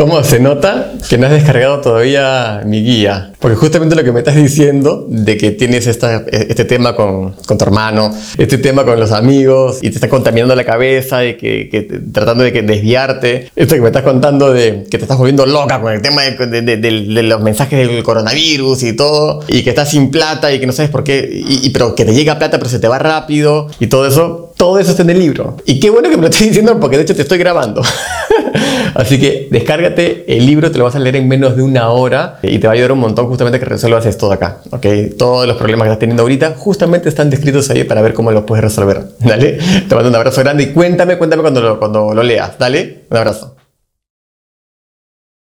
¿Cómo se nota que no has descargado todavía mi guía? Porque justamente lo que me estás diciendo de que tienes este tema con, con, tu hermano, este tema con los amigos y te está contaminando la cabeza y que, que tratando de que desviarte, esto que me estás contando de que te estás volviendo loca con el tema de, de, de, los mensajes del coronavirus y todo, y que estás sin plata y que no sabes por qué, y, y, pero que te llega plata pero se te va rápido y todo eso, todo eso está en el libro. Y qué bueno que me lo estés diciendo porque de hecho te estoy grabando. Así que descárgate el libro, te lo vas a leer en menos de una hora y te va a ayudar un montón justamente que resuelvas esto de acá. ¿ok? Todos los problemas que estás teniendo ahorita justamente están descritos ahí para ver cómo los puedes resolver. Dale, te mando un abrazo grande y cuéntame, cuéntame cuando lo, cuando lo leas. Dale, un abrazo.